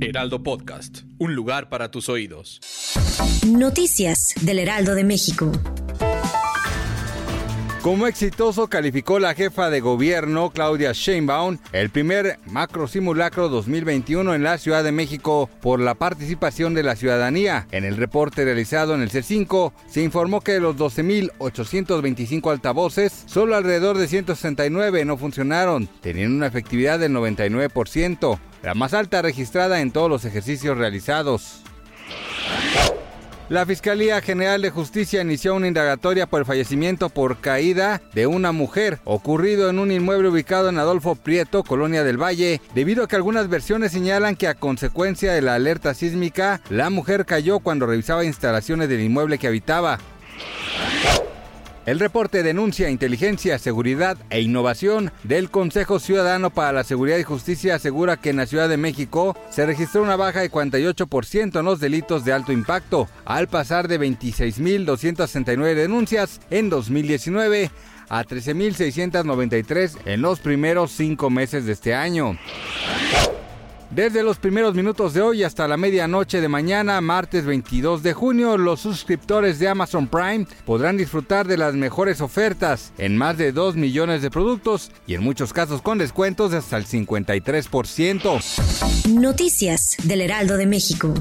Heraldo Podcast, un lugar para tus oídos. Noticias del Heraldo de México. Como exitoso calificó la jefa de gobierno Claudia Sheinbaum el primer macro simulacro 2021 en la Ciudad de México por la participación de la ciudadanía. En el reporte realizado en el C5 se informó que de los 12.825 altavoces, solo alrededor de 169 no funcionaron, teniendo una efectividad del 99%, la más alta registrada en todos los ejercicios realizados. La Fiscalía General de Justicia inició una indagatoria por el fallecimiento por caída de una mujer ocurrido en un inmueble ubicado en Adolfo Prieto, Colonia del Valle, debido a que algunas versiones señalan que a consecuencia de la alerta sísmica, la mujer cayó cuando revisaba instalaciones del inmueble que habitaba. El reporte denuncia inteligencia, seguridad e innovación del Consejo Ciudadano para la Seguridad y Justicia asegura que en la Ciudad de México se registró una baja de 48% en los delitos de alto impacto, al pasar de 26.269 denuncias en 2019 a 13.693 en los primeros cinco meses de este año. Desde los primeros minutos de hoy hasta la medianoche de mañana, martes 22 de junio, los suscriptores de Amazon Prime podrán disfrutar de las mejores ofertas en más de 2 millones de productos y en muchos casos con descuentos de hasta el 53%. Noticias del Heraldo de México.